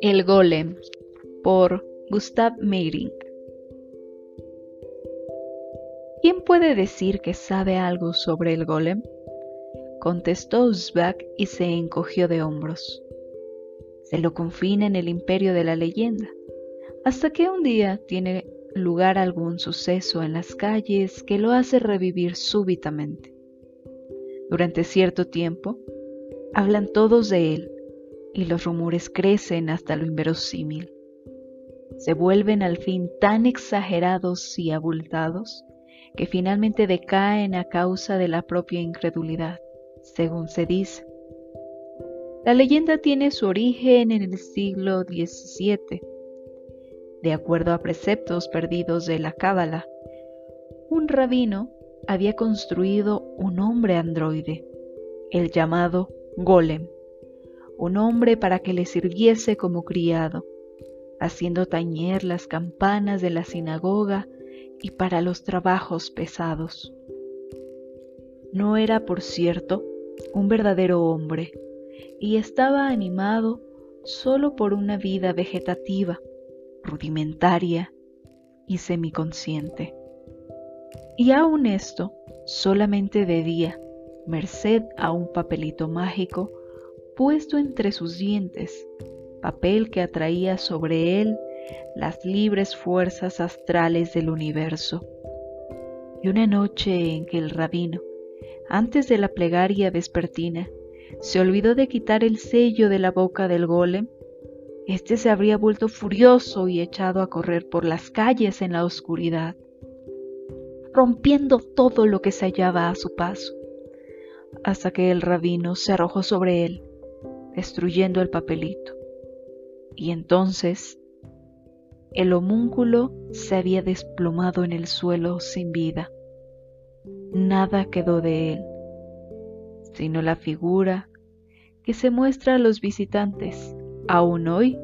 El Golem por Gustav Meyrink ¿Quién puede decir que sabe algo sobre el golem? Contestó Uzbek y se encogió de hombros. Se lo confina en el imperio de la leyenda, hasta que un día tiene lugar algún suceso en las calles que lo hace revivir súbitamente. Durante cierto tiempo, hablan todos de él y los rumores crecen hasta lo inverosímil. Se vuelven al fin tan exagerados y abultados que finalmente decaen a causa de la propia incredulidad, según se dice. La leyenda tiene su origen en el siglo XVII. De acuerdo a preceptos perdidos de la Cábala, un rabino había construido un hombre androide, el llamado Golem, un hombre para que le sirviese como criado, haciendo tañer las campanas de la sinagoga y para los trabajos pesados. No era, por cierto, un verdadero hombre, y estaba animado solo por una vida vegetativa, rudimentaria y semiconsciente. Y aun esto solamente de día, merced a un papelito mágico puesto entre sus dientes, papel que atraía sobre él las libres fuerzas astrales del universo. Y una noche en que el rabino, antes de la plegaria vespertina, se olvidó de quitar el sello de la boca del golem, éste se habría vuelto furioso y echado a correr por las calles en la oscuridad, rompiendo todo lo que se hallaba a su paso, hasta que el rabino se arrojó sobre él destruyendo el papelito. Y entonces el homúnculo se había desplomado en el suelo sin vida. Nada quedó de él, sino la figura que se muestra a los visitantes aún hoy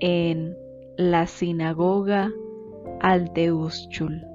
en la sinagoga Aldeuschul.